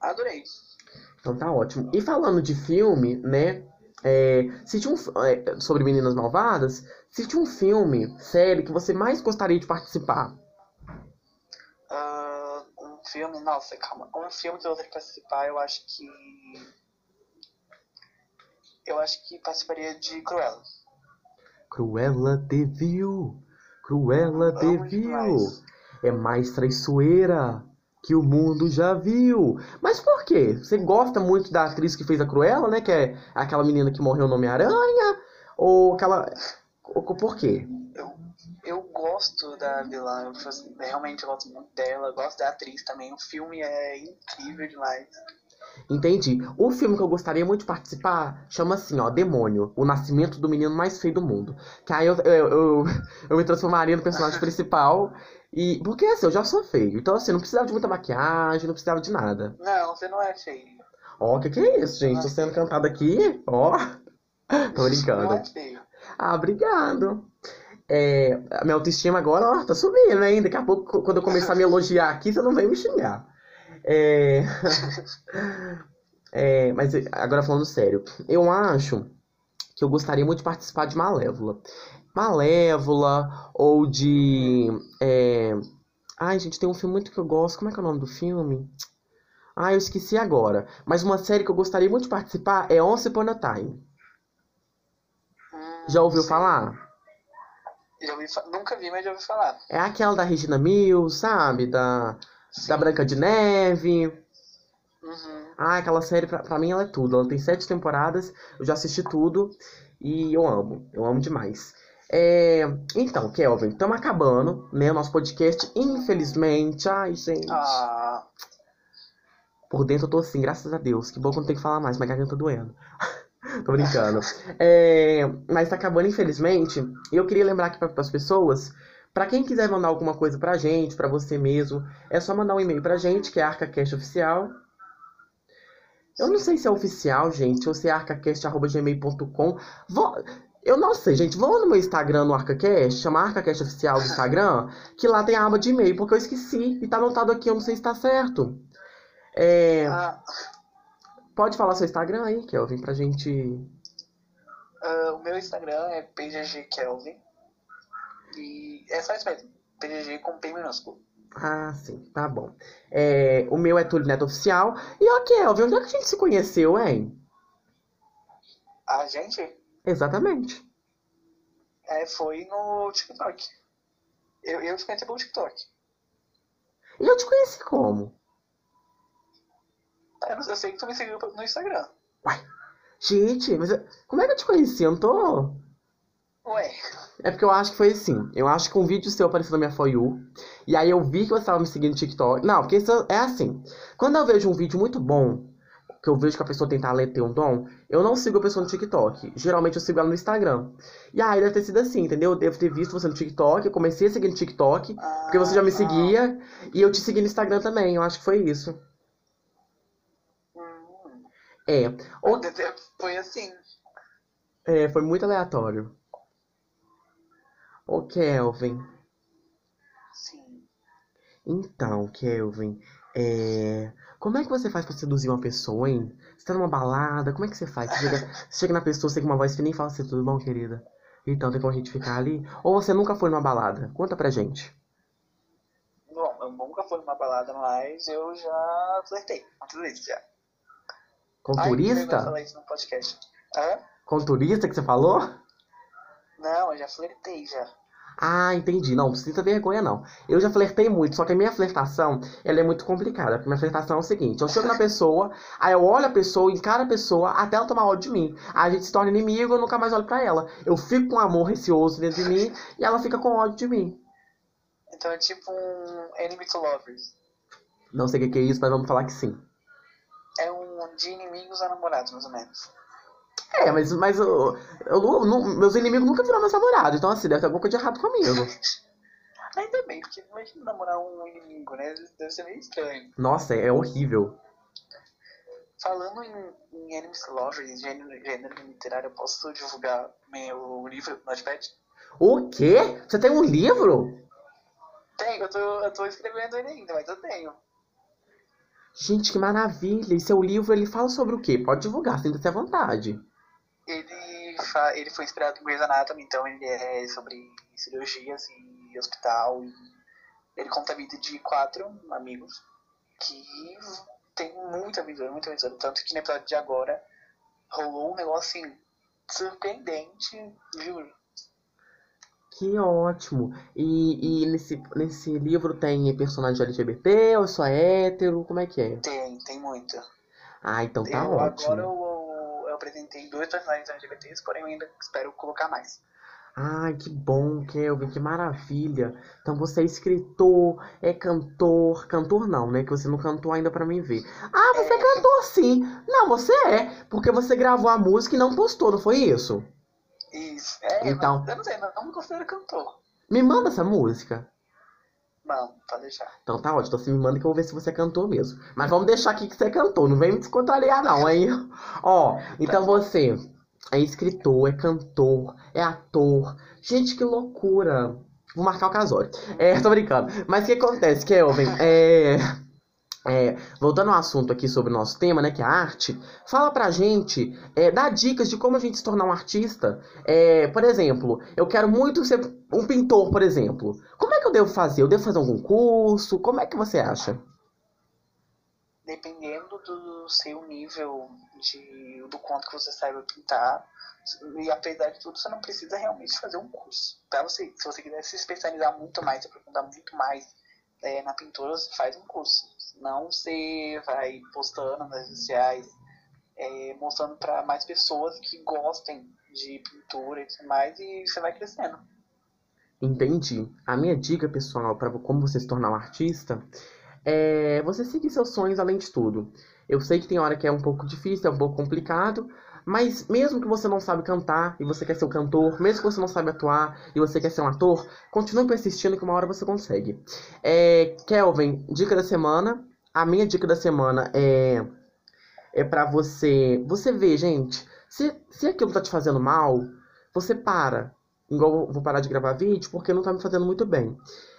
Adorei. então tá ótimo. E falando de filme, né? É, se tinha um, é, sobre Meninas Malvadas, se tinha um filme, série que você mais gostaria de participar. Ah, um filme, nossa, calma. Um filme que eu vou participar, eu acho que. Eu acho que participaria de Cruella. Cruella te viu, Cruella te viu. demais. É mais traiçoeira que o mundo já viu. Mas por quê? Você gosta muito da atriz que fez a Cruella, né? Que é aquela menina que morreu no Homem-Aranha? Ou aquela. Por quê? Eu, eu gosto da vilã, eu, realmente gosto muito dela, gosto da atriz também. O filme é incrível demais. Entendi. O filme que eu gostaria muito de participar chama assim, ó, Demônio, o nascimento do menino mais feio do mundo. Que aí eu, eu, eu, eu me transformaria no personagem principal. E. Porque assim, eu já sou feio. Então, assim, não precisava de muita maquiagem, não precisava de nada. Não, você não é feio. Ó, o que que é isso, gente? Tô sendo cantado aqui, ó. Tô Não brincando. é feio. Ah, obrigado. É, a minha autoestima agora, ó, tá subindo, hein? Daqui a pouco, quando eu começar a me elogiar aqui, você não vem me xingar. É... é, mas agora falando sério, eu acho que eu gostaria muito de participar de Malévola. Malévola, ou de. é, Ai, gente, tem um filme muito que eu gosto. Como é que é o nome do filme? Ah, eu esqueci agora. Mas uma série que eu gostaria muito de participar é Once Upon a Time. Hum, Já ouviu sei. falar? Já ouvi Nunca vi, mas já ouvi falar. É aquela da Regina Mills, sabe? Da, Sim. da Branca de Neve. Uhum. Ah, aquela série, pra, pra mim, ela é tudo. Ela tem sete temporadas, eu já assisti tudo e eu amo. Eu amo demais. É, então, Kelvin, estamos acabando, né? O nosso podcast, infelizmente. Ai, gente. Ah, Por dentro eu tô assim, graças a Deus. Que bom que eu não tenho que falar mais, minha garganta doendo. Tô brincando. É, mas tá acabando, infelizmente. E eu queria lembrar aqui para as pessoas, pra quem quiser mandar alguma coisa pra gente, pra você mesmo, é só mandar um e-mail pra gente, que é ArcaCast Oficial. Eu não sei se é oficial, gente, ou se é arcacast.gmail.com. Vou- Eu não sei, gente. Vão no meu Instagram, no ArcaCast, chama ArcaCast Oficial do Instagram, que lá tem a aba de e-mail, porque eu esqueci. E tá anotado aqui, eu não sei se tá certo. É, ah, pode falar seu Instagram aí, Kelvin, pra gente. ah, o meu Instagram é pggkelvin. E é só isso mesmo. PGG com P minúsculo. Ah, sim, tá bom. É, o meu é Túlio Neto Oficial. E ó, Kelvin, onde é que a gente se conheceu, hein? A gente Exatamente. é, foi no TikTok. Eu, eu te conheci pelo TikTok. E eu te conheci como? Eu, não- eu sei que tu me seguiu no Instagram. Gente, mas eu- como é que eu te conheci? Eu não tô. Ué, É porque eu acho que foi assim. Eu acho que um vídeo seu apareceu na minha For You. E aí eu vi que você estava me seguindo no TikTok. Não, porque isso é assim. Quando eu vejo um vídeo muito bom, que eu vejo que a pessoa tem talento tem um dom, eu não sigo a pessoa no TikTok. Geralmente eu sigo ela no Instagram. E aí deve ter sido assim, entendeu? Eu devo ter visto você no TikTok, eu comecei a seguir no TikTok, porque você já me ah, seguia, e eu te segui no Instagram também. Eu acho que foi isso. hum, É. Ou- Foi assim. É, foi muito aleatório. Ô, Kelvin. Sim. Então, Kelvin, é... como é que você faz pra seduzir uma pessoa, hein? Você tá numa balada, como é que você faz? Você chega, você chega na pessoa, você tem uma voz fina e fala assim, tudo bom, querida? Então, tem como a gente ficar ali? Ou você nunca foi numa balada? Conta pra gente. Bom, eu nunca fui numa balada, mas eu já flertei tudo isso já. Com Ai, turista? falar isso no podcast. Hã? Com turista que você falou? Não, eu já flertei já. Ah, entendi. Não, sinta vergonha, não. Eu já flertei muito, só que a minha flertação, ela é muito complicada. Porque minha flertação é o seguinte, eu chego na pessoa, aí eu olho a pessoa, encaro a pessoa, até ela tomar ódio de mim. Aí a gente se torna inimigo, eu nunca mais olho pra ela. Eu fico com amor receoso dentro de mim, e ela fica com ódio de mim. Então é tipo um Enemy to Lovers. Não sei o que que é isso, mas vamos falar que sim. É um de inimigos a namorados, mais ou menos. É, mas, mas eu, eu não- meus inimigos nunca viram meus namorados, então assim, deve ter alguma coisa de errado comigo. Ainda bem, porque imagina namorar um inimigo, né? Deve ser meio estranho. Nossa, é horrível. Falando em, em to Lovers, gênero, gênero literário, eu posso divulgar meu livro Notepad? O quê? Você tem um livro? Tenho, eu tô, eu tô escrevendo ele ainda, mas eu tenho. Gente, que maravilha! E seu livro, ele fala sobre o quê? Pode divulgar, sinta-se à vontade. Ele, fa- ele foi inspirado em Grey's Anatomy, então ele é sobre cirurgias e hospital. E ele conta a vida de quatro amigos que tem muita aventura, muita aventura. Tanto que no episódio de agora rolou um negócio assim, surpreendente, juro. Que ótimo! E, e nesse, nesse livro tem personagem LGBT ou só hétero? Como é que é? Tem, tem muito. Ah, então tá eu, ótimo. Agora eu apresentei dois personagens LGBTs, porém eu ainda espero colocar mais. Ai, que bom, Kelvin, que maravilha. Então você é escritor, é cantor. Cantor não, né? Que você não cantou ainda pra mim ver. Ah, você é cantor sim. Não, você é. Porque você gravou a música e não postou, não foi isso? Isso. É, Então. eu não sei, não, não me considero cantor. Me manda essa música. Não, pode deixar. Então tá ótimo, então você me manda que eu vou ver se você é cantor mesmo. Mas vamos deixar aqui que você é cantor, não vem me descontrariar não, hein? Ó, então você é escritor, é cantor, é ator. Gente, que loucura. Vou marcar o casório. É, tô brincando. Mas o que acontece, Kelvin? É... é, voltando ao assunto aqui sobre o nosso tema, né, que é a arte, fala pra gente, é, dá dicas de como a gente se tornar um artista. É, por exemplo, eu quero muito ser um pintor, por exemplo. Como é que eu devo fazer? Eu devo fazer algum curso? Como é que você acha? Dependendo do seu nível de, do quanto que você saiba pintar, e apesar de tudo, você não precisa realmente fazer um curso. Pra você, se você quiser se especializar muito mais, aprofundar muito mais é, na pintura, você faz um curso. Senão você vai postando nas redes sociais, é, mostrando para mais pessoas que gostem de pintura e tudo mais, e você vai crescendo. Entendi. A minha dica, pessoal, para como você se tornar um artista, é você seguir seus sonhos além de tudo. Eu sei que tem hora que é um pouco difícil, é um pouco complicado, mas mesmo que você não sabe cantar e você quer ser um cantor, mesmo que você não sabe atuar e você quer ser um ator, continue persistindo que uma hora você consegue. É, Kelvin, dica da semana. A minha dica da semana é é para você, você ver, gente, se se aquilo tá te fazendo mal, você para. Igual vou parar de gravar vídeo porque não tá me fazendo muito bem.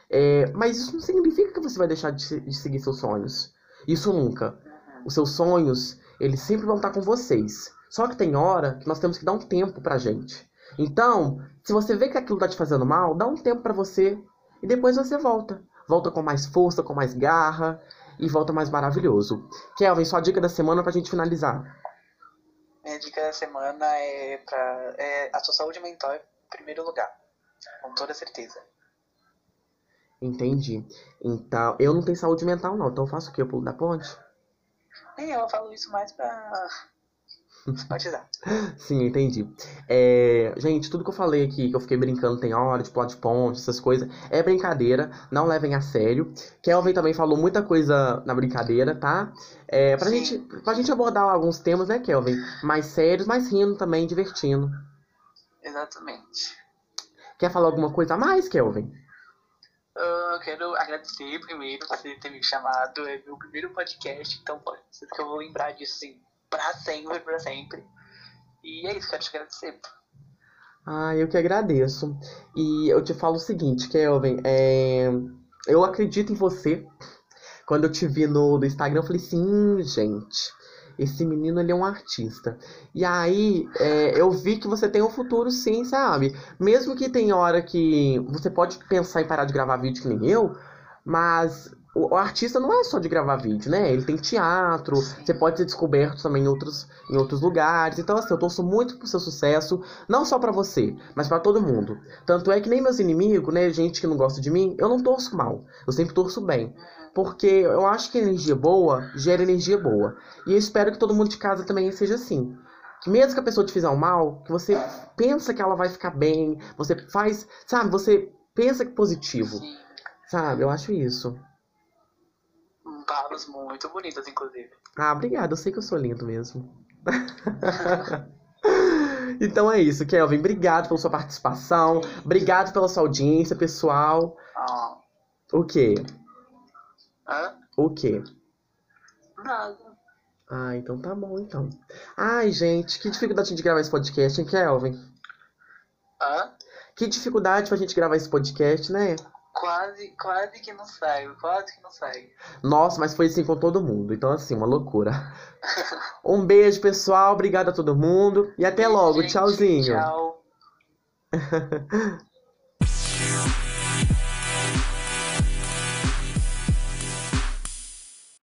É, mas isso não significa que você vai deixar de, de seguir seus sonhos. Isso nunca. Os seus sonhos, eles sempre vão estar com vocês. Só que tem hora que nós temos que dar um tempo pra gente. Então, se você vê que aquilo tá te fazendo mal, dá um tempo pra você e depois você volta. Volta com mais força, com mais garra e volta mais maravilhoso. Kelvin, sua dica da semana pra gente finalizar. Minha dica da semana é para é, a sua saúde mental em primeiro lugar, com toda certeza. Entendi. Então, eu não tenho saúde mental não, então eu faço o quê? Eu pulo da ponte? Nem eu falo isso mais pra simpatizar. Sim, entendi. É, gente, tudo que eu falei aqui, que eu fiquei brincando tem hora, de de ponte, essas coisas, é brincadeira, não levem a sério. Kelvin também falou muita coisa na brincadeira, tá? É, pra, Sim. gente, pra gente abordar alguns temas, né, Kelvin? Mais sérios, mas rindo também, divertindo. Exatamente. Quer falar alguma coisa a mais, Kelvin? Eu quero agradecer primeiro por você ter me chamado. É meu primeiro podcast, então pode ser que eu vou lembrar disso assim, pra sempre, pra sempre. E é isso, quero te agradecer. Ah, eu que agradeço. E eu te falo o seguinte, Kelvin, é... eu acredito em você. Quando eu te vi no, no Instagram, eu falei assim, gente, esse menino ele é um artista. E aí é, eu vi que você tem um futuro sim, sabe? Mesmo que tem hora que você pode pensar em parar de gravar vídeo que nem eu, mas o, artista não é só de gravar vídeo, né? Ele tem teatro, você pode ser descoberto também em outros, em outros lugares. Então, assim, eu torço muito pro seu sucesso, não só para você, mas para todo mundo. Tanto é que nem meus inimigos, né? Gente que não gosta de mim, eu não torço mal. Eu sempre torço bem. Porque eu acho que energia boa gera energia boa. E eu espero que todo mundo de casa também seja assim. Que mesmo que a pessoa te fizer um mal, que você pensa que ela vai ficar bem, você faz, sabe, você pensa que positivo. Sim. Sabe, eu acho isso. Palavras muito bonitas, inclusive. Ah, obrigado, eu sei que eu sou lindo mesmo. então é isso, Kelvin. Obrigado pela sua participação. Obrigado pela sua audiência, pessoal. Ah, O quê? hã? O quê? Nada. Ah, então tá bom, então. Ai, gente, que dificuldade de gravar esse podcast, hein, Kelvin? Hã? Que dificuldade pra gente gravar esse podcast, né? Quase, quase que não sai, quase que não sai. Nossa, mas foi assim com todo mundo. Então, assim, uma loucura. Um beijo, pessoal. Obrigado a todo mundo. E até logo. Gente, Tchauzinho. Tchau.